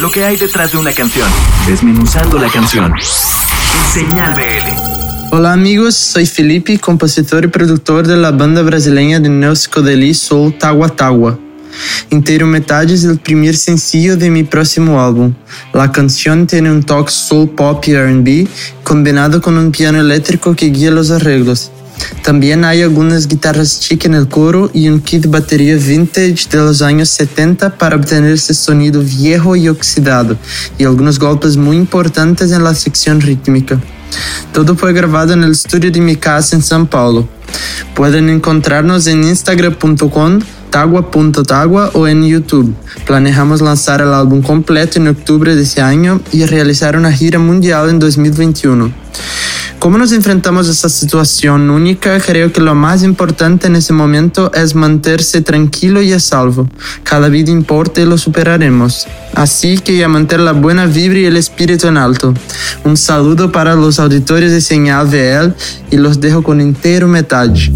lo que hay detrás de una canción, desmenuzando la canción. Señal BL. Hola amigos, soy Felipe, compositor y productor de la banda brasileña de neopsicodelia soul Tagua Tagua. Inteiro Metade es el primer sencillo de mi próximo álbum. La canción tiene un toque soul pop y R&B combinado con un piano eléctrico que guía los arreglos. También hay algunas guitarras chic en el coro y un kit de batería vintage de los años 70 para obtener ese sonido viejo y oxidado, y algunos golpes muy importantes en la sección rítmica. Todo fue grabado en el estudio de mi casa en São Paulo. Pueden encontrarnos en instagram.com tagua.tagua o en YouTube. Planeamos lanzar el álbum completo en octubre de ese año y realizar una gira mundial en 2021. Como nos enfrentamos a esta situación única, creo que lo más importante en ese momento es mantenerse tranquilo y a salvo. Cada vida importa y lo superaremos. Así que a mantener la buena vibra y el espíritu en alto. Un saludo para los auditores de Señal VL y los dejo con entero metade.